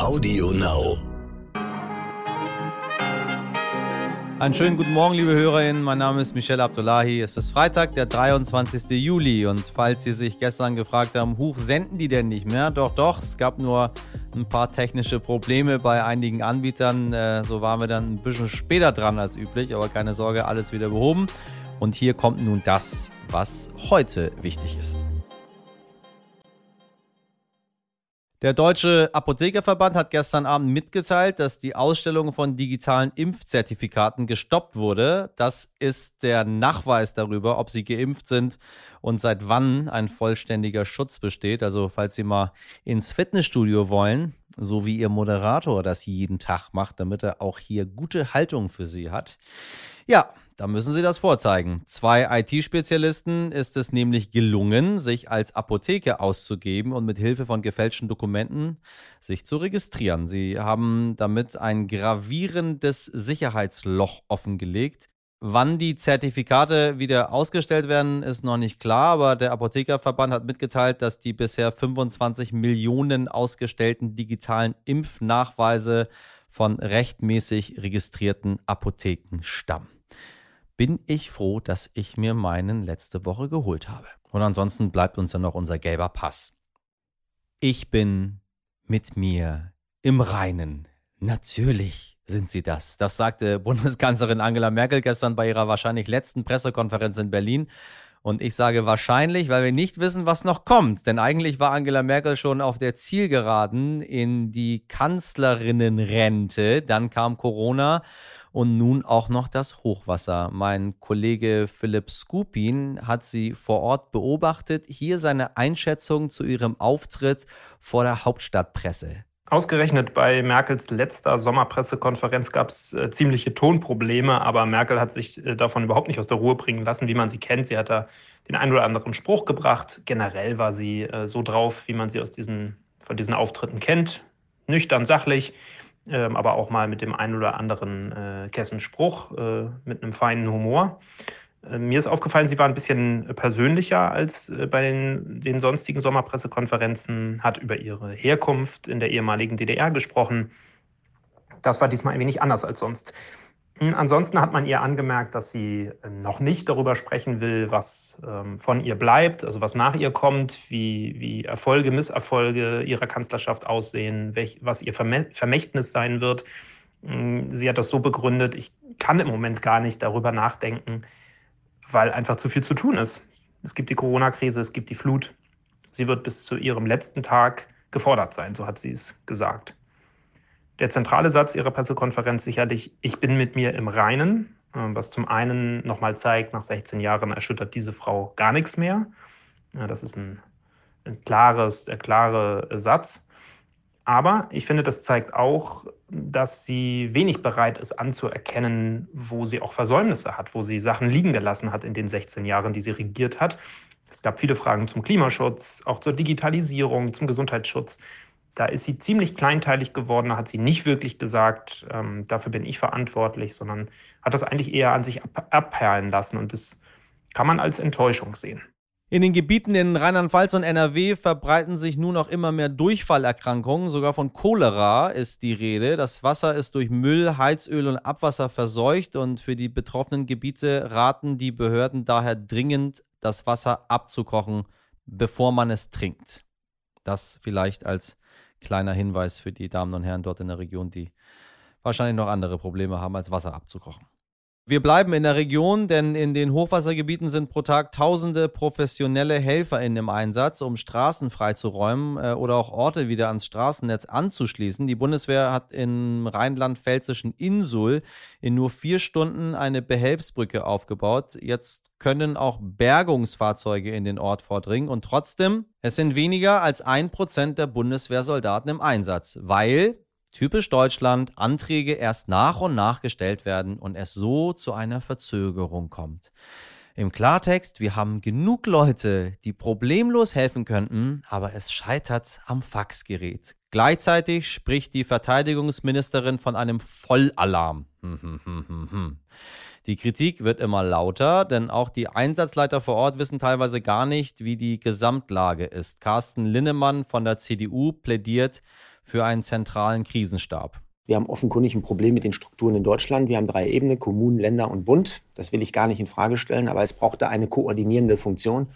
Audio Now. Einen schönen guten Morgen, liebe Hörerinnen. Mein Name ist Michelle Abdullahi. Es ist Freitag, der 23. Juli. Und falls Sie sich gestern gefragt haben, huch, senden die denn nicht mehr? Doch, doch, es gab nur ein paar technische Probleme bei einigen Anbietern. Äh, so waren wir dann ein bisschen später dran als üblich. Aber keine Sorge, alles wieder behoben. Und hier kommt nun das, was heute wichtig ist. Der Deutsche Apothekerverband hat gestern Abend mitgeteilt, dass die Ausstellung von digitalen Impfzertifikaten gestoppt wurde. Das ist der Nachweis darüber, ob Sie geimpft sind und seit wann ein vollständiger Schutz besteht. Also falls Sie mal ins Fitnessstudio wollen, so wie Ihr Moderator das jeden Tag macht, damit er auch hier gute Haltung für Sie hat. Ja, da müssen Sie das vorzeigen. Zwei IT-Spezialisten ist es nämlich gelungen, sich als Apotheke auszugeben und mit Hilfe von gefälschten Dokumenten sich zu registrieren. Sie haben damit ein gravierendes Sicherheitsloch offengelegt. Wann die Zertifikate wieder ausgestellt werden, ist noch nicht klar, aber der Apothekerverband hat mitgeteilt, dass die bisher 25 Millionen ausgestellten digitalen Impfnachweise von rechtmäßig registrierten Apotheken stammen bin ich froh, dass ich mir meinen letzte Woche geholt habe. Und ansonsten bleibt uns dann noch unser gelber Pass. Ich bin mit mir im Reinen. Natürlich sind sie das. Das sagte Bundeskanzlerin Angela Merkel gestern bei ihrer wahrscheinlich letzten Pressekonferenz in Berlin. Und ich sage wahrscheinlich, weil wir nicht wissen, was noch kommt. Denn eigentlich war Angela Merkel schon auf der Zielgeraden in die Kanzlerinnenrente. Dann kam Corona und nun auch noch das Hochwasser. Mein Kollege Philipp Skupin hat sie vor Ort beobachtet. Hier seine Einschätzung zu ihrem Auftritt vor der Hauptstadtpresse. Ausgerechnet bei Merkels letzter Sommerpressekonferenz gab es äh, ziemliche Tonprobleme, aber Merkel hat sich äh, davon überhaupt nicht aus der Ruhe bringen lassen, wie man sie kennt. Sie hat da den einen oder anderen Spruch gebracht. Generell war sie äh, so drauf, wie man sie aus diesen, von diesen Auftritten kennt. Nüchtern, sachlich ähm, aber auch mal mit dem einen oder anderen äh, Kessenspruch, äh, mit einem feinen Humor. Äh, mir ist aufgefallen, sie war ein bisschen persönlicher als äh, bei den, den sonstigen Sommerpressekonferenzen, hat über ihre Herkunft in der ehemaligen DDR gesprochen. Das war diesmal ein wenig anders als sonst. Hm, ansonsten hat man ihr angemerkt, dass sie ähm, noch nicht darüber sprechen will, was ähm, von ihr bleibt, also was nach ihr kommt, wie, wie Erfolge, Misserfolge ihrer Kanzlerschaft aussehen, was ihr Vermächtnis sein wird. Hm, sie hat das so begründet, ich kann im Moment gar nicht darüber nachdenken, weil einfach zu viel zu tun ist. Es gibt die Corona-Krise, es gibt die Flut. Sie wird bis zu ihrem letzten Tag gefordert sein, so hat sie es gesagt. Der zentrale Satz Ihrer Pressekonferenz sicherlich, ich bin mit mir im Reinen, äh, was zum einen nochmal zeigt, nach 16 Jahren erschüttert diese Frau gar nichts mehr. Das ist ein, ein klares, der klare Satz. Aber ich finde, das zeigt auch, dass sie wenig bereit ist anzuerkennen, wo sie auch Versäumnisse hat, wo sie Sachen liegen gelassen hat in den 16 Jahren, die sie regiert hat. Es gab viele Fragen zum Klimaschutz, auch zur Digitalisierung, zum Gesundheitsschutz. Da ist sie ziemlich kleinteilig geworden, da hat sie nicht wirklich gesagt, ähm, dafür bin ich verantwortlich, sondern hat das eigentlich eher an sich ab abperlen lassen und das kann man als Enttäuschung sehen. In den Gebieten in Rheinland-Pfalz und NRW verbreiten sich nun auch immer mehr Durchfallerkrankungen. Sogar von Cholera ist die Rede. Das Wasser ist durch Müll, Heizöl und Abwasser verseucht und für die betroffenen Gebiete raten die Behörden daher dringend, das Wasser abzukochen, bevor man es trinkt. Das vielleicht als kleiner Hinweis für die Damen und Herren dort in der Region, die wahrscheinlich noch andere Probleme haben, als Wasser abzukochen. Wir bleiben in der Region, denn in den Hochwassergebieten sind pro Tag tausende professionelle HelferInnen im Einsatz, um Straßen freizuräumen äh, oder auch Orte wieder ans Straßennetz anzuschließen. Die Bundeswehr hat im rheinland-pfälzischen Insul in nur vier Stunden eine Behelfsbrücke aufgebaut. Jetzt können auch Bergungsfahrzeuge in den Ort vordringen und trotzdem, es sind weniger als ein Prozent der Bundeswehrsoldaten im Einsatz, weil typisch Deutschland, Anträge erst nach und nach gestellt werden und es so zu einer Verzögerung kommt. Im Klartext, wir haben genug Leute, die problemlos helfen könnten, aber es scheitert am Faxgerät. Gleichzeitig spricht die Verteidigungsministerin von einem Vollalarm. Die Kritik wird immer lauter, denn auch die Einsatzleiter vor Ort wissen teilweise gar nicht, wie die Gesamtlage ist. Carsten Linnemann von der CDU plädiert für einen zentralen Krisenstab. Wir haben offenkundig ein Problem mit den Strukturen in Deutschland. Wir haben drei Ebenen, Kommunen, Länder und Bund. Das will ich gar nicht in Frage stellen, aber es braucht da eine koordinierende Funktion.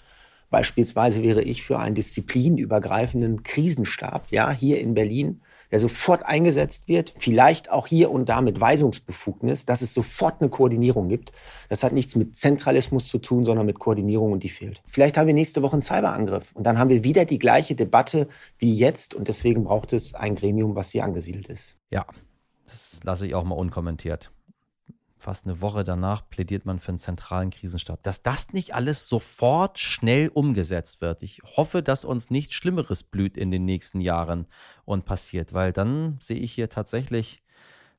Beispielsweise wäre ich für einen disziplinübergreifenden Krisenstab, ja, hier in Berlin, der sofort eingesetzt wird, vielleicht auch hier und da mit Weisungsbefugnis, dass es sofort eine Koordinierung gibt. Das hat nichts mit Zentralismus zu tun, sondern mit Koordinierung und die fehlt. Vielleicht haben wir nächste Woche einen Cyberangriff und dann haben wir wieder die gleiche Debatte wie jetzt und deswegen braucht es ein Gremium, was hier angesiedelt ist. Ja, das lasse ich auch mal unkommentiert. Fast eine Woche danach plädiert man für einen zentralen Krisenstab. Dass das nicht alles sofort schnell umgesetzt wird. Ich hoffe, dass uns nichts Schlimmeres blüht in den nächsten Jahren und passiert, weil dann sehe ich hier tatsächlich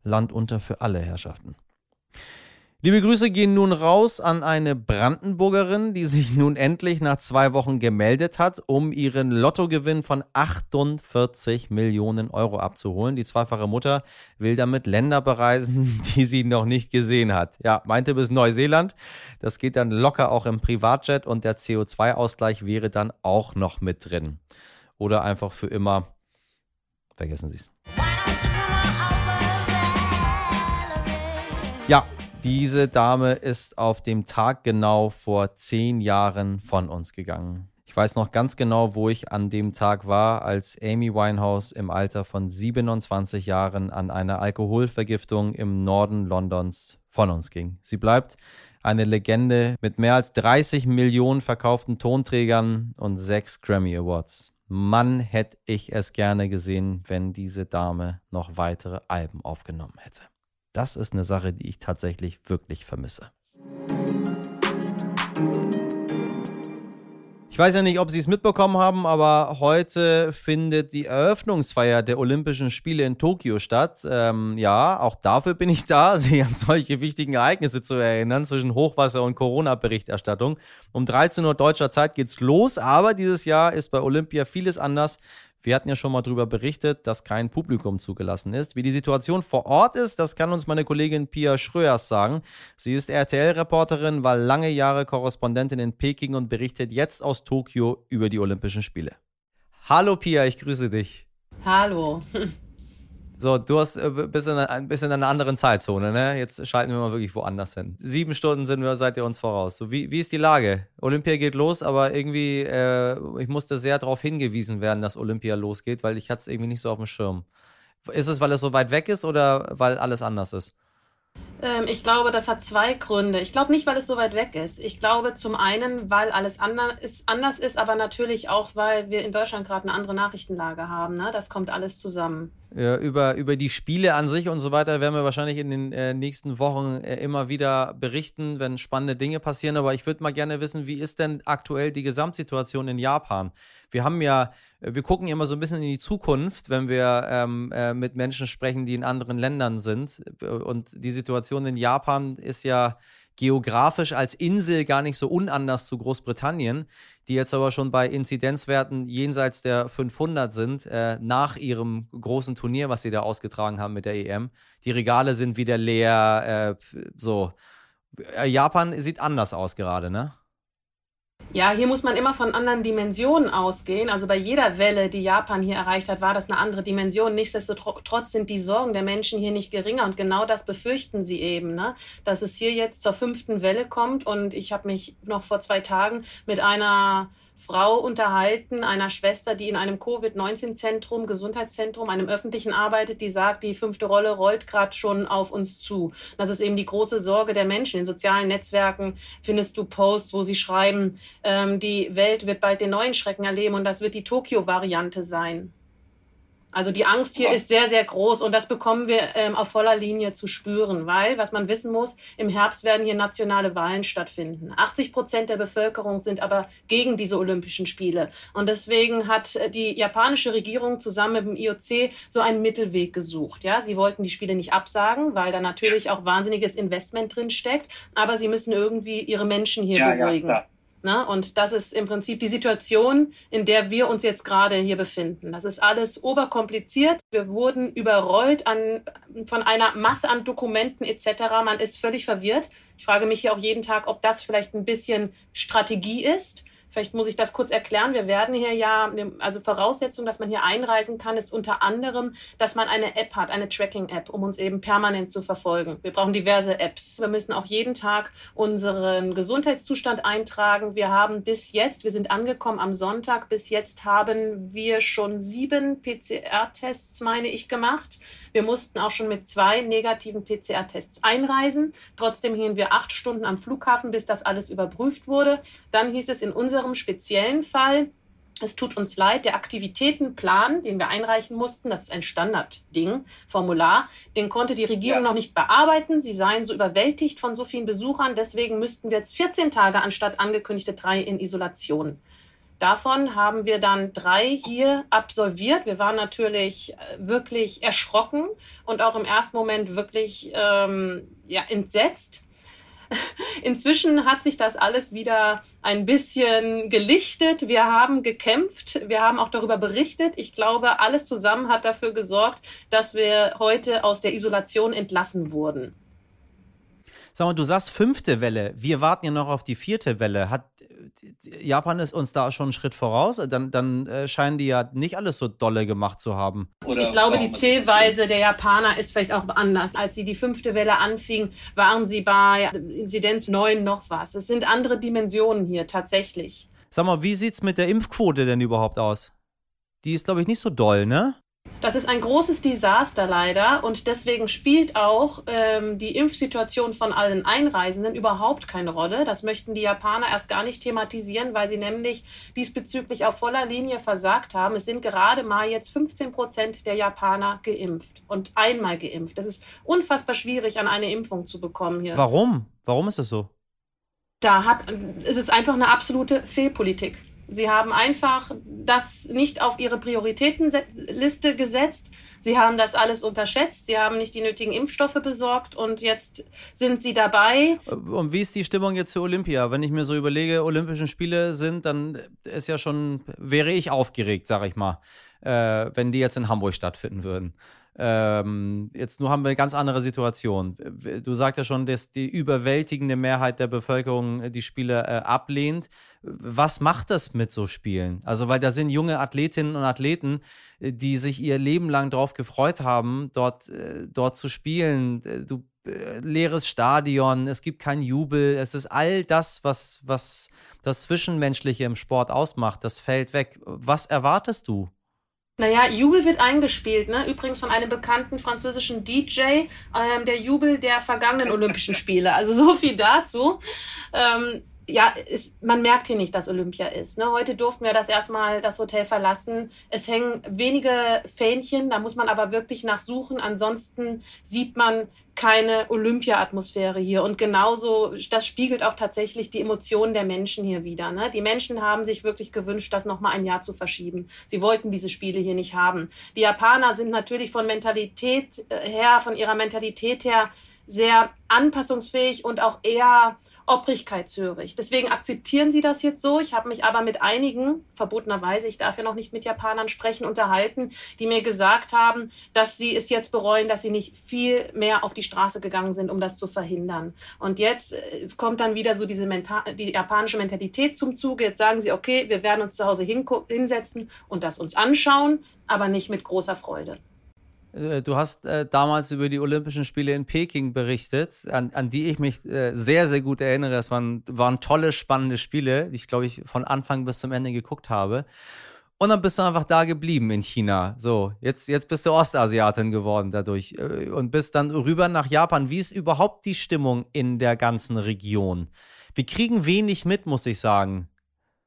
Land unter für alle Herrschaften. Liebe Grüße gehen nun raus an eine Brandenburgerin, die sich nun endlich nach zwei Wochen gemeldet hat, um ihren Lottogewinn von 48 Millionen Euro abzuholen. Die zweifache Mutter will damit Länder bereisen, die sie noch nicht gesehen hat. Ja, meinte bis Neuseeland. Das geht dann locker auch im Privatjet und der CO2-Ausgleich wäre dann auch noch mit drin. Oder einfach für immer. Vergessen Sie es. Ja, diese Dame ist auf dem Tag genau vor zehn Jahren von uns gegangen. Ich weiß noch ganz genau, wo ich an dem Tag war, als Amy Winehouse im Alter von 27 Jahren an einer Alkoholvergiftung im Norden Londons von uns ging. Sie bleibt eine Legende mit mehr als 30 Millionen verkauften Tonträgern und sechs Grammy Awards. Mann, hätte ich es gerne gesehen, wenn diese Dame noch weitere Alben aufgenommen hätte. Das ist eine Sache, die ich tatsächlich wirklich vermisse. Ich weiß ja nicht, ob Sie es mitbekommen haben, aber heute findet die Eröffnungsfeier der Olympischen Spiele in Tokio statt. Ähm, ja, auch dafür bin ich da, Sie an solche wichtigen Ereignisse zu erinnern zwischen Hochwasser und Corona-Berichterstattung. Um 13 Uhr deutscher Zeit geht's los, aber dieses Jahr ist bei Olympia vieles anders. Wir hatten ja schon mal darüber berichtet, dass kein Publikum zugelassen ist. Wie die Situation vor Ort ist, das kann uns meine Kollegin Pia Schröers sagen. Sie ist RTL-Reporterin, war lange Jahre Korrespondentin in Peking und berichtet jetzt aus Tokio über die Olympischen Spiele. Hallo Pia, ich grüße dich. Hallo. So, du hast äh, bist in, ein bisschen in einer anderen Zeitzone, ne? Jetzt schalten wir mal wirklich woanders hin. Sieben Stunden sind wir, seid ihr uns voraus. So, wie, wie ist die Lage? Olympia geht los, aber irgendwie, äh, ich musste sehr darauf hingewiesen werden, dass Olympia losgeht, weil ich hatte es irgendwie nicht so auf dem Schirm. Ist es, weil es so weit weg ist oder weil alles anders ist? Ähm, ich glaube, das hat zwei Gründe. Ich glaube nicht, weil es so weit weg ist. Ich glaube zum einen, weil alles anders ist, aber natürlich auch, weil wir in Deutschland gerade eine andere Nachrichtenlage haben. Ne? Das kommt alles zusammen. Ja, über, über die Spiele an sich und so weiter werden wir wahrscheinlich in den äh, nächsten Wochen äh, immer wieder berichten, wenn spannende Dinge passieren. Aber ich würde mal gerne wissen, wie ist denn aktuell die Gesamtsituation in Japan? Wir haben ja, wir gucken immer so ein bisschen in die Zukunft, wenn wir ähm, äh, mit Menschen sprechen, die in anderen Ländern sind. Und die Situation in Japan ist ja geografisch als Insel gar nicht so unanders zu Großbritannien, die jetzt aber schon bei Inzidenzwerten jenseits der 500 sind, äh, nach ihrem großen Turnier, was sie da ausgetragen haben mit der EM. Die Regale sind wieder leer, äh, so. Äh, Japan sieht anders aus gerade, ne? Ja, hier muss man immer von anderen Dimensionen ausgehen. Also bei jeder Welle, die Japan hier erreicht hat, war das eine andere Dimension. Nichtsdestotrotz sind die Sorgen der Menschen hier nicht geringer. Und genau das befürchten sie eben, ne? dass es hier jetzt zur fünften Welle kommt. Und ich habe mich noch vor zwei Tagen mit einer Frau unterhalten, einer Schwester, die in einem Covid-19-Zentrum, Gesundheitszentrum, einem öffentlichen arbeitet, die sagt, die fünfte Rolle rollt gerade schon auf uns zu. Das ist eben die große Sorge der Menschen. In sozialen Netzwerken findest du Posts, wo sie schreiben, ähm, die Welt wird bald den neuen Schrecken erleben und das wird die Tokio-Variante sein. Also die Angst hier ist sehr, sehr groß und das bekommen wir ähm, auf voller Linie zu spüren, weil, was man wissen muss, im Herbst werden hier nationale Wahlen stattfinden. 80 Prozent der Bevölkerung sind aber gegen diese Olympischen Spiele. Und deswegen hat äh, die japanische Regierung zusammen mit dem IOC so einen Mittelweg gesucht. Ja, sie wollten die Spiele nicht absagen, weil da natürlich auch wahnsinniges Investment drin steckt, aber sie müssen irgendwie ihre Menschen hier ja, beruhigen. Ja, Ne? Und das ist im Prinzip die Situation, in der wir uns jetzt gerade hier befinden. Das ist alles oberkompliziert. Wir wurden überrollt an, von einer Masse an Dokumenten etc. Man ist völlig verwirrt. Ich frage mich hier auch jeden Tag, ob das vielleicht ein bisschen Strategie ist Vielleicht muss ich das kurz erklären. Wir werden hier ja, also Voraussetzung, dass man hier einreisen kann, ist unter anderem, dass man eine App hat, eine Tracking-App, um uns eben permanent zu verfolgen. Wir brauchen diverse Apps. Wir müssen auch jeden Tag unseren Gesundheitszustand eintragen. Wir haben bis jetzt, wir sind angekommen am Sonntag, bis jetzt haben wir schon sieben PCR-Tests, meine ich, gemacht. Wir mussten auch schon mit zwei negativen PCR-Tests einreisen. Trotzdem hingen wir acht Stunden am Flughafen, bis das alles überprüft wurde. Dann hieß es in unserem speziellen Fall, es tut uns leid, der Aktivitätenplan, den wir einreichen mussten, das ist ein Standardding, Formular, den konnte die Regierung ja. noch nicht bearbeiten. Sie seien so überwältigt von so vielen Besuchern, deswegen müssten wir jetzt 14 Tage anstatt angekündigte drei in Isolation. Davon haben wir dann drei hier absolviert. Wir waren natürlich äh, wirklich erschrocken und auch im ersten Moment wirklich ähm, ja, entsetzt. Inzwischen hat sich das alles wieder ein bisschen gelichtet. Wir haben gekämpft. Wir haben auch darüber berichtet. Ich glaube, alles zusammen hat dafür gesorgt, dass wir heute aus der Isolation entlassen wurden. Sag mal, du sagst fünfte Welle. Wir warten ja noch auf die vierte Welle. Hat Japan ist uns da schon einen Schritt voraus? Dann, dann äh, scheinen die ja nicht alles so dolle gemacht zu haben. Oder ich glaube, die Zählweise der Japaner ist vielleicht auch anders. Als sie die fünfte Welle anfing, waren sie bei Inzidenz 9 noch was. Es sind andere Dimensionen hier tatsächlich. Sag mal, wie sieht es mit der Impfquote denn überhaupt aus? Die ist, glaube ich, nicht so doll, ne? Das ist ein großes Desaster leider und deswegen spielt auch ähm, die Impfsituation von allen Einreisenden überhaupt keine Rolle. Das möchten die Japaner erst gar nicht thematisieren, weil sie nämlich diesbezüglich auf voller Linie versagt haben. Es sind gerade mal jetzt 15 Prozent der Japaner geimpft und einmal geimpft. Das ist unfassbar schwierig, an eine Impfung zu bekommen hier. Warum? Warum ist das so? Da hat, es ist einfach eine absolute Fehlpolitik. Sie haben einfach das nicht auf ihre Prioritätenliste gesetzt. Sie haben das alles unterschätzt. Sie haben nicht die nötigen Impfstoffe besorgt und jetzt sind sie dabei. Und wie ist die Stimmung jetzt zu Olympia? Wenn ich mir so überlege, Olympischen Spiele sind, dann ist ja schon, wäre ich aufgeregt, sag ich mal, äh, wenn die jetzt in Hamburg stattfinden würden. Ähm, jetzt nur haben wir eine ganz andere Situation. Du sagst ja schon, dass die überwältigende Mehrheit der Bevölkerung die Spiele äh, ablehnt. Was macht das mit so Spielen? Also, weil da sind junge Athletinnen und Athleten, äh, die sich ihr Leben lang darauf gefreut haben, dort, äh, dort zu spielen. Äh, du leeres Stadion, es gibt keinen Jubel, es ist all das, was, was das Zwischenmenschliche im Sport ausmacht, das fällt weg. Was erwartest du? Naja, Jubel wird eingespielt, ne? Übrigens von einem bekannten französischen DJ, ähm, der Jubel der vergangenen Olympischen Spiele. Also so viel dazu. Ähm, ja, ist, man merkt hier nicht, dass Olympia ist. Ne? Heute durften wir das erstmal das Hotel verlassen. Es hängen wenige Fähnchen, da muss man aber wirklich nachsuchen. Ansonsten sieht man keine Olympia-Atmosphäre hier. Und genauso, das spiegelt auch tatsächlich die Emotionen der Menschen hier wieder. Ne? Die Menschen haben sich wirklich gewünscht, das nochmal ein Jahr zu verschieben. Sie wollten diese Spiele hier nicht haben. Die Japaner sind natürlich von Mentalität äh, her, von ihrer Mentalität her sehr anpassungsfähig und auch eher obrigkeitshörig. Deswegen akzeptieren sie das jetzt so. Ich habe mich aber mit einigen, verbotenerweise, ich darf ja noch nicht mit Japanern sprechen, unterhalten, die mir gesagt haben, dass sie es jetzt bereuen, dass sie nicht viel mehr auf die Straße gegangen sind, um das zu verhindern. Und jetzt äh, kommt dann wieder so diese Menta die japanische Mentalität zum Zuge. Jetzt sagen sie, okay, wir werden uns zu Hause hinsetzen und das uns anschauen, aber nicht mit großer Freude. Äh, du hast äh, damals über die Olympischen Spiele in Peking berichtet, an, an die ich mich äh, sehr, sehr gut erinnere. Das waren, waren tolle, spannende Spiele, die ich, glaube ich, von Anfang bis zum Ende geguckt habe. Und dann bist du einfach da geblieben in China. So, jetzt, jetzt bist du Ostasiatin geworden dadurch äh, und bist dann rüber nach Japan. Wie ist überhaupt die Stimmung in der ganzen Region? Wir kriegen wenig mit, muss ich sagen,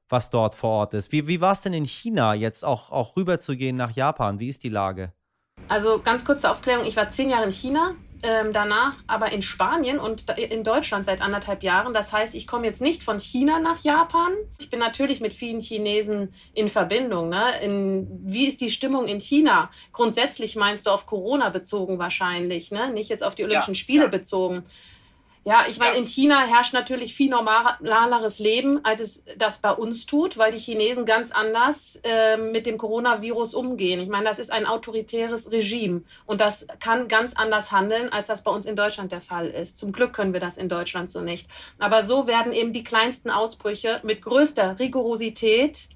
was dort vor Ort ist. Wie, wie war es denn in China, jetzt auch, auch rüber zu gehen nach Japan? Wie ist die Lage? Also ganz kurze Aufklärung, ich war zehn Jahre in China, ähm, danach aber in Spanien und in Deutschland seit anderthalb Jahren. Das heißt, ich komme jetzt nicht von China nach Japan. Ich bin natürlich mit vielen Chinesen in Verbindung. Ne? In, wie ist die Stimmung in China? Grundsätzlich meinst du auf Corona bezogen wahrscheinlich, ne? nicht jetzt auf die Olympischen ja, Spiele ja. bezogen. Ja, ich meine, in China herrscht natürlich viel normaleres Leben, als es das bei uns tut, weil die Chinesen ganz anders äh, mit dem Coronavirus umgehen. Ich meine, das ist ein autoritäres Regime und das kann ganz anders handeln, als das bei uns in Deutschland der Fall ist. Zum Glück können wir das in Deutschland so nicht. Aber so werden eben die kleinsten Ausbrüche mit größter Rigorosität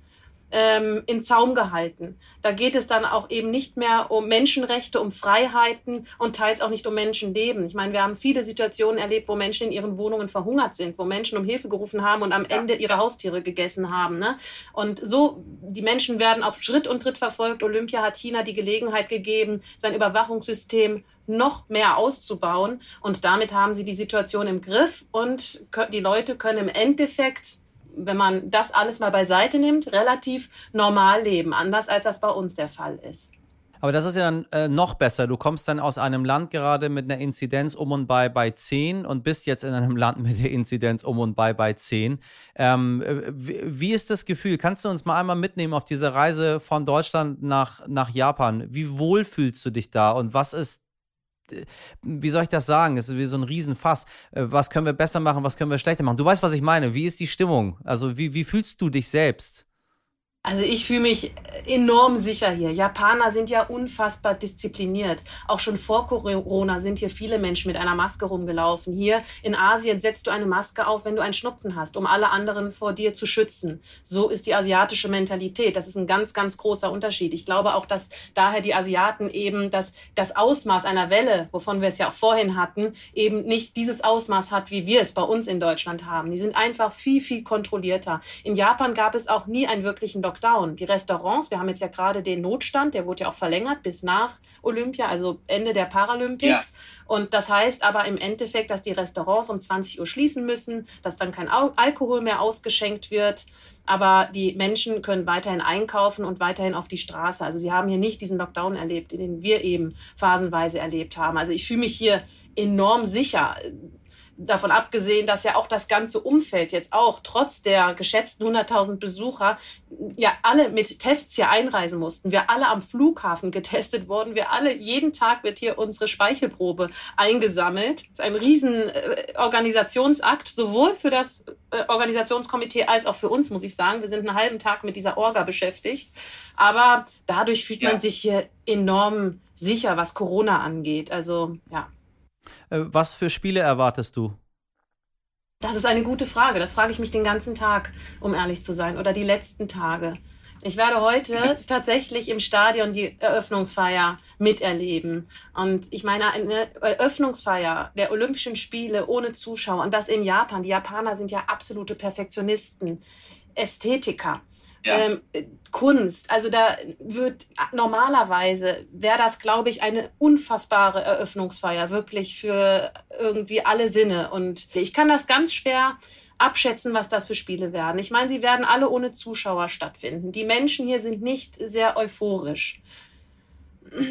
ähm, in Zaum gehalten. Da geht es dann auch eben nicht mehr um Menschenrechte, um Freiheiten und teils auch nicht um Menschenleben. Ich meine, wir haben viele Situationen erlebt, wo Menschen in ihren Wohnungen verhungert sind, wo Menschen um Hilfe gerufen haben und am ja. Ende ihre Haustiere gegessen haben. Ne? Und so, die Menschen werden auf Schritt und Tritt verfolgt. Olympia hat China die Gelegenheit gegeben, sein Überwachungssystem noch mehr auszubauen. Und damit haben sie die Situation im Griff und die Leute können im Endeffekt wenn man das alles mal beiseite nimmt, relativ normal leben, anders als das bei uns der Fall ist. Aber das ist ja dann äh, noch besser. Du kommst dann aus einem Land gerade mit einer Inzidenz um und bei bei 10 und bist jetzt in einem Land mit der Inzidenz um und bei bei 10. Ähm, wie, wie, ist das Gefühl? Kannst du uns mal einmal mitnehmen auf diese Reise von Deutschland nach, nach Japan? Wie wohl fühlst du dich da und was ist wie soll ich das sagen? Es ist wie so ein Riesenfass. Äh, was können wir besser machen, was können wir schlechter machen? Du weißt, was ich meine. Wie ist die Stimmung? Also, wie, wie fühlst du dich selbst? Also ich fühle mich enorm sicher hier. Japaner sind ja unfassbar diszipliniert. Auch schon vor Corona sind hier viele Menschen mit einer Maske rumgelaufen. Hier in Asien setzt du eine Maske auf, wenn du einen Schnupfen hast, um alle anderen vor dir zu schützen. So ist die asiatische Mentalität. Das ist ein ganz, ganz großer Unterschied. Ich glaube auch, dass daher die Asiaten eben das, das Ausmaß einer Welle, wovon wir es ja auch vorhin hatten, eben nicht dieses Ausmaß hat, wie wir es bei uns in Deutschland haben. Die sind einfach viel, viel kontrollierter. In Japan gab es auch nie einen wirklichen Lockdown. Die Restaurants, wir haben jetzt ja gerade den Notstand, der wurde ja auch verlängert bis nach Olympia, also Ende der Paralympics. Ja. Und das heißt aber im Endeffekt, dass die Restaurants um 20 Uhr schließen müssen, dass dann kein Al Alkohol mehr ausgeschenkt wird. Aber die Menschen können weiterhin einkaufen und weiterhin auf die Straße. Also sie haben hier nicht diesen Lockdown erlebt, den wir eben phasenweise erlebt haben. Also ich fühle mich hier enorm sicher davon abgesehen, dass ja auch das ganze Umfeld jetzt auch trotz der geschätzten 100.000 Besucher ja alle mit Tests hier einreisen mussten. Wir alle am Flughafen getestet wurden. Wir alle, jeden Tag wird hier unsere Speichelprobe eingesammelt. Das ist ein riesen äh, Organisationsakt, sowohl für das äh, Organisationskomitee als auch für uns, muss ich sagen. Wir sind einen halben Tag mit dieser Orga beschäftigt. Aber dadurch fühlt ja. man sich hier enorm sicher, was Corona angeht. Also, ja. Äh, was für Spiele erwartest du? Das ist eine gute Frage. Das frage ich mich den ganzen Tag, um ehrlich zu sein, oder die letzten Tage. Ich werde heute tatsächlich im Stadion die Eröffnungsfeier miterleben. Und ich meine, eine Eröffnungsfeier der Olympischen Spiele ohne Zuschauer und das in Japan. Die Japaner sind ja absolute Perfektionisten, Ästhetiker ähm, Kunst. Also da wird normalerweise wäre das, glaube ich, eine unfassbare Eröffnungsfeier, wirklich für irgendwie alle Sinne. Und ich kann das ganz schwer abschätzen, was das für Spiele werden. Ich meine, sie werden alle ohne Zuschauer stattfinden. Die Menschen hier sind nicht sehr euphorisch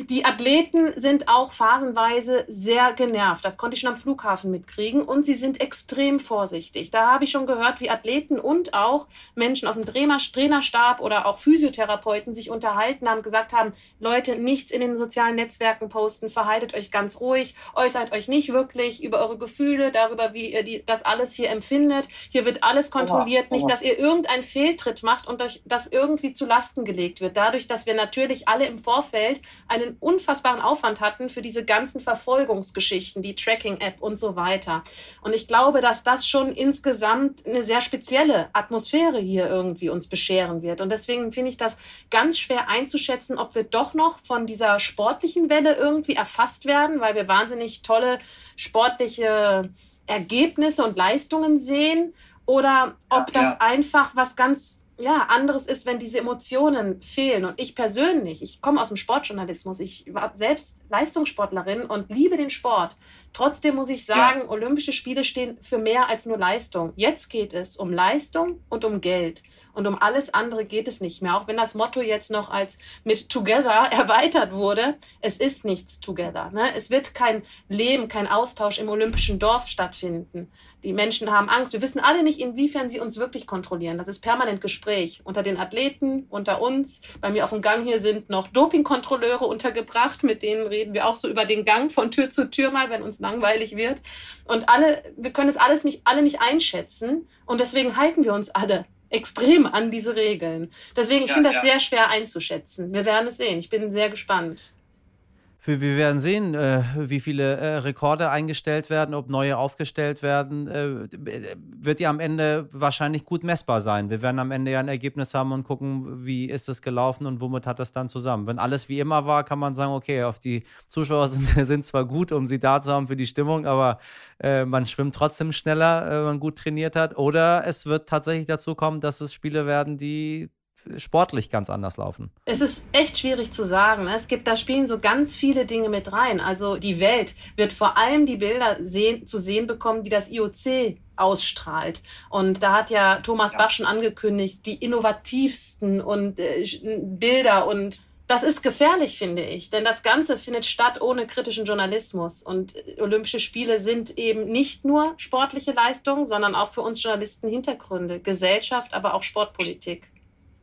die Athleten sind auch phasenweise sehr genervt. Das konnte ich schon am Flughafen mitkriegen. Und sie sind extrem vorsichtig. Da habe ich schon gehört, wie Athleten und auch Menschen aus dem Trainerstab oder auch Physiotherapeuten sich unterhalten haben, gesagt haben, Leute, nichts in den sozialen Netzwerken posten, verhaltet euch ganz ruhig, äußert euch nicht wirklich über eure Gefühle, darüber, wie ihr die, das alles hier empfindet. Hier wird alles kontrolliert. Nicht, dass ihr irgendeinen Fehltritt macht und euch das irgendwie zu Lasten gelegt wird. Dadurch, dass wir natürlich alle im Vorfeld einen unfassbaren Aufwand hatten für diese ganzen Verfolgungsgeschichten, die Tracking-App und so weiter. Und ich glaube, dass das schon insgesamt eine sehr spezielle Atmosphäre hier irgendwie uns bescheren wird. Und deswegen finde ich das ganz schwer einzuschätzen, ob wir doch noch von dieser sportlichen Welle irgendwie erfasst werden, weil wir wahnsinnig tolle sportliche Ergebnisse und Leistungen sehen oder ob das ja. einfach was ganz ja, anderes ist, wenn diese Emotionen fehlen. Und ich persönlich, ich komme aus dem Sportjournalismus, ich war selbst Leistungssportlerin und liebe den Sport. Trotzdem muss ich sagen, ja. Olympische Spiele stehen für mehr als nur Leistung. Jetzt geht es um Leistung und um Geld. Und um alles andere geht es nicht mehr. Auch wenn das Motto jetzt noch als mit Together erweitert wurde, es ist nichts Together. Ne? Es wird kein Leben, kein Austausch im olympischen Dorf stattfinden. Die Menschen haben Angst. Wir wissen alle nicht, inwiefern sie uns wirklich kontrollieren. Das ist permanent Gespräch unter den Athleten, unter uns. Bei mir auf dem Gang hier sind noch Dopingkontrolleure untergebracht. Mit denen reden wir auch so über den Gang von Tür zu Tür mal, wenn uns langweilig wird. Und alle, wir können es alles nicht, alle nicht einschätzen. Und deswegen halten wir uns alle extrem an diese Regeln. Deswegen, ich ja, finde das ja. sehr schwer einzuschätzen. Wir werden es sehen. Ich bin sehr gespannt. Wir, wir werden sehen, äh, wie viele äh, Rekorde eingestellt werden, ob neue aufgestellt werden. Äh, wird ja am Ende wahrscheinlich gut messbar sein. Wir werden am Ende ja ein Ergebnis haben und gucken, wie ist es gelaufen und womit hat das dann zusammen. Wenn alles wie immer war, kann man sagen, okay, auf die Zuschauer sind, sind zwar gut, um sie da zu haben für die Stimmung, aber äh, man schwimmt trotzdem schneller, wenn man gut trainiert hat. Oder es wird tatsächlich dazu kommen, dass es Spiele werden, die sportlich ganz anders laufen? Es ist echt schwierig zu sagen. Ne? Es gibt, da spielen so ganz viele Dinge mit rein. Also die Welt wird vor allem die Bilder sehen, zu sehen bekommen, die das IOC ausstrahlt. Und da hat ja Thomas ja. Bach schon angekündigt, die innovativsten und äh, Bilder und das ist gefährlich, finde ich, denn das Ganze findet statt ohne kritischen Journalismus. Und Olympische Spiele sind eben nicht nur sportliche Leistungen, sondern auch für uns Journalisten Hintergründe, Gesellschaft, aber auch Sportpolitik.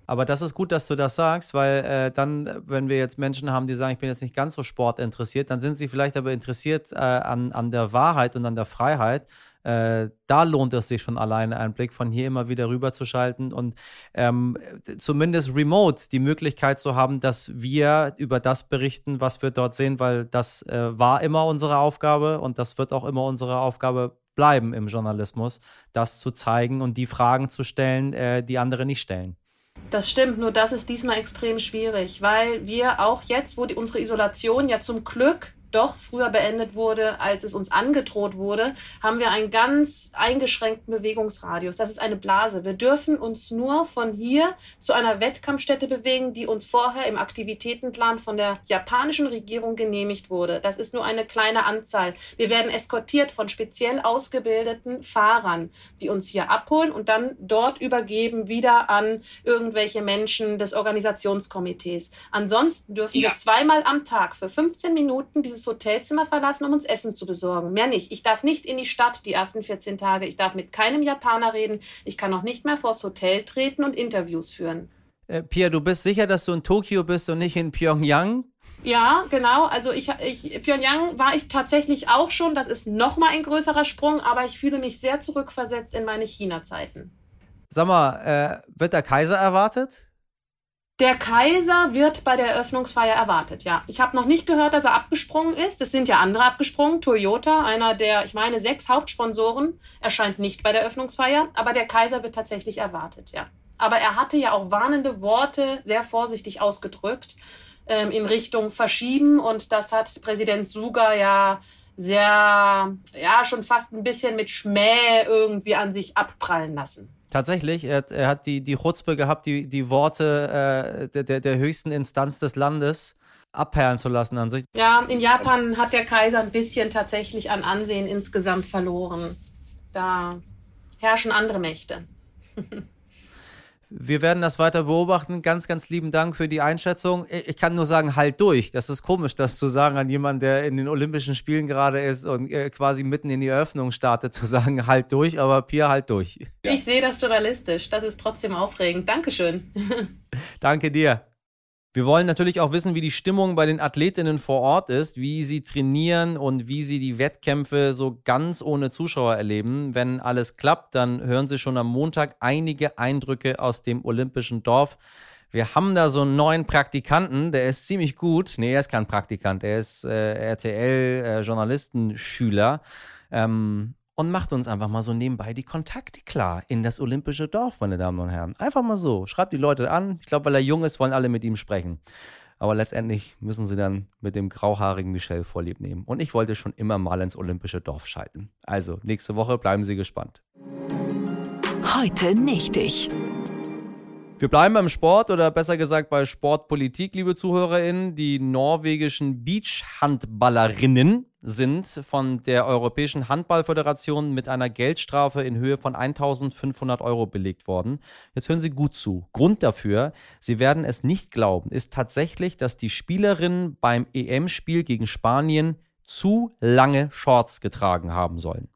Aber das ist gut, dass du das sagst, weil äh, dann, wenn wir jetzt Menschen haben, die sagen, ich bin jetzt nicht ganz so sportinteressiert, dann sind sie vielleicht aber interessiert äh, an, an der Wahrheit und an der Freiheit. Äh, da lohnt es sich schon alleine, einen Blick von hier immer wieder rüberzuschalten und ähm, zumindest remote die Möglichkeit zu haben, dass wir über das berichten, was wir dort sehen, weil das äh, war immer unsere Aufgabe und das wird auch immer unsere Aufgabe bleiben im Journalismus, das zu zeigen und die Fragen zu stellen, äh, die andere nicht stellen. Das stimmt, nur das ist diesmal extrem schwierig, weil wir auch jetzt, wo die, unsere Isolation ja zum Glück doch früher beendet wurde, als es uns angedroht wurde, haben wir einen ganz eingeschränkten Bewegungsradius. Das ist eine Blase. Wir dürfen uns nur von hier zu einer Wettkampfstätte bewegen, die uns vorher im Aktivitätenplan von der japanischen Regierung genehmigt wurde. Das ist nur eine kleine Anzahl. Wir werden eskortiert von speziell ausgebildeten Fahrern, die uns hier abholen und dann dort übergeben wieder an irgendwelche Menschen des Organisationskomitees. Ansonsten dürfen ja. wir zweimal am Tag für 15 Minuten dieses dieses Hotelzimmer verlassen, um uns Essen zu besorgen. Mehr nicht. Ich darf nicht in die Stadt die ersten 14 Tage. Ich darf mit keinem Japaner reden. Ich kann auch nicht mehr vors Hotel treten und Interviews führen. Äh, Pia, du bist sicher, dass du in Tokio bist und nicht in Pyongyang? Ja, genau. Also ich, ich, Pyongyang war ich tatsächlich auch schon. Das ist nochmal ein größerer Sprung, aber ich fühle mich sehr zurückversetzt in meine China-Zeiten. Sag mal, äh, wird der Kaiser erwartet? Der Kaiser wird bei der Eröffnungsfeier erwartet, ja. Ich habe noch nicht gehört, dass er abgesprungen ist. Es sind ja andere abgesprungen. Toyota, einer der, ich meine, sechs Hauptsponsoren, erscheint nicht bei der Eröffnungsfeier, aber der Kaiser wird tatsächlich erwartet, ja. Aber er hatte ja auch warnende Worte sehr vorsichtig ausgedrückt ähm, in Richtung Verschieben und das hat Präsident Suga ja sehr, ja, schon fast ein bisschen mit Schmäh irgendwie an sich abprallen lassen. Tatsächlich, er, er, hat die, die Chutzpe gehabt, die, die Worte äh, der, der höchsten Instanz des Landes abperlen zu lassen an sich. Ja, in Japan hat der Kaiser ein bisschen tatsächlich an Ansehen insgesamt verloren. Da herrschen andere Mächte. Wir werden das weiter beobachten. Ganz, ganz lieben Dank für die Einschätzung. Ich kann nur sagen, halt durch. Das ist komisch, das zu sagen an jemanden, der in den Olympischen Spielen gerade ist und äh, quasi mitten in die Eröffnung startet, zu sagen, halt durch, aber Pia, halt durch. Ich sehe das journalistisch. Das ist trotzdem aufregend. Dankeschön. Danke dir. Wir wollen natürlich auch wissen, wie die Stimmung bei den Athletinnen vor Ort ist, wie sie trainieren und wie sie die Wettkämpfe so ganz ohne Zuschauer erleben. Wenn alles klappt, dann hören Sie schon am Montag einige Eindrücke aus dem Olympischen Dorf. Wir haben da so einen neuen Praktikanten, der ist ziemlich gut. Nee, er ist kein Praktikant, er ist äh, RTL-Journalistenschüler. Äh, ähm, und macht uns einfach mal so nebenbei die Kontakte klar in das olympische Dorf, meine Damen und Herren. Einfach mal so. Schreibt die Leute an. Ich glaube, weil er jung ist, wollen alle mit ihm sprechen. Aber letztendlich müssen sie dann mit dem grauhaarigen Michel vorlieb nehmen. Und ich wollte schon immer mal ins olympische Dorf schalten. Also, nächste Woche bleiben Sie gespannt. Heute nicht ich. Wir bleiben beim Sport oder besser gesagt bei Sportpolitik, liebe ZuhörerInnen. Die norwegischen Beachhandballerinnen sind von der Europäischen Handballföderation mit einer Geldstrafe in Höhe von 1500 Euro belegt worden. Jetzt hören Sie gut zu. Grund dafür, Sie werden es nicht glauben, ist tatsächlich, dass die Spielerinnen beim EM-Spiel gegen Spanien zu lange Shorts getragen haben sollen.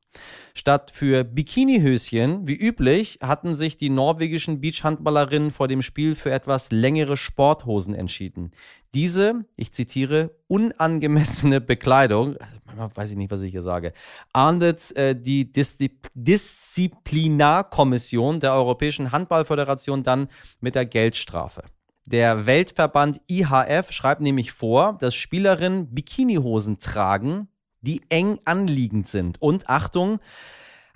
Statt für Bikinihöschen, wie üblich, hatten sich die norwegischen Beachhandballerinnen vor dem Spiel für etwas längere Sporthosen entschieden. Diese, ich zitiere, unangemessene Bekleidung, manchmal weiß ich nicht, was ich hier sage, ahndet äh, die Diszi Disziplinarkommission der Europäischen Handballföderation dann mit der Geldstrafe. Der Weltverband IHF schreibt nämlich vor, dass Spielerinnen Bikinihosen tragen, die eng anliegend sind und Achtung,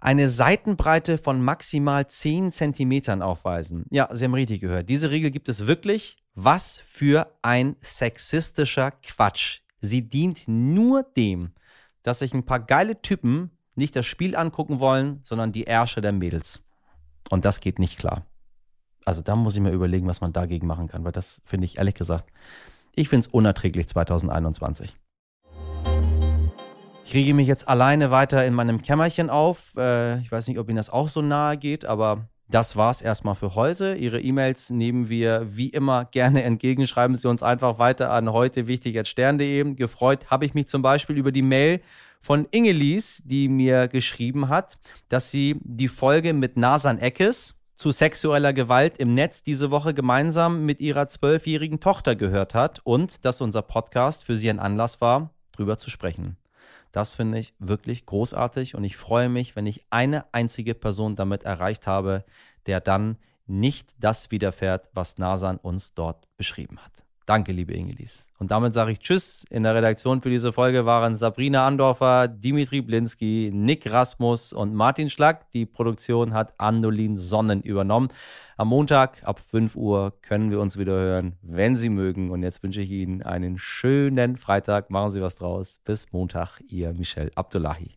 eine Seitenbreite von maximal 10 Zentimetern aufweisen. Ja, Sie haben richtig gehört. Diese Regel gibt es wirklich. Was für ein sexistischer Quatsch. Sie dient nur dem, dass sich ein paar geile Typen nicht das Spiel angucken wollen, sondern die Ärsche der Mädels. Und das geht nicht klar. Also da muss ich mir überlegen, was man dagegen machen kann, weil das finde ich ehrlich gesagt, ich finde es unerträglich 2021. Ich rege mich jetzt alleine weiter in meinem Kämmerchen auf. Äh, ich weiß nicht, ob Ihnen das auch so nahe geht, aber das war's erstmal für heute. Ihre E-Mails nehmen wir wie immer gerne entgegen. Schreiben Sie uns einfach weiter an heute wichtig stern.de. Gefreut habe ich mich zum Beispiel über die Mail von Ingelis, die mir geschrieben hat, dass sie die Folge mit Nasan Eckes zu sexueller Gewalt im Netz diese Woche gemeinsam mit ihrer zwölfjährigen Tochter gehört hat und dass unser Podcast für sie ein Anlass war, drüber zu sprechen. Das finde ich wirklich großartig und ich freue mich, wenn ich eine einzige Person damit erreicht habe, der dann nicht das widerfährt, was Nasan uns dort beschrieben hat. Danke, liebe Ingelis. Und damit sage ich Tschüss. In der Redaktion für diese Folge waren Sabrina Andorfer, Dimitri Blinski, Nick Rasmus und Martin Schlack. Die Produktion hat Andolin Sonnen übernommen. Am Montag ab 5 Uhr können wir uns wieder hören, wenn Sie mögen. Und jetzt wünsche ich Ihnen einen schönen Freitag. Machen Sie was draus. Bis Montag, Ihr Michel Abdullahi.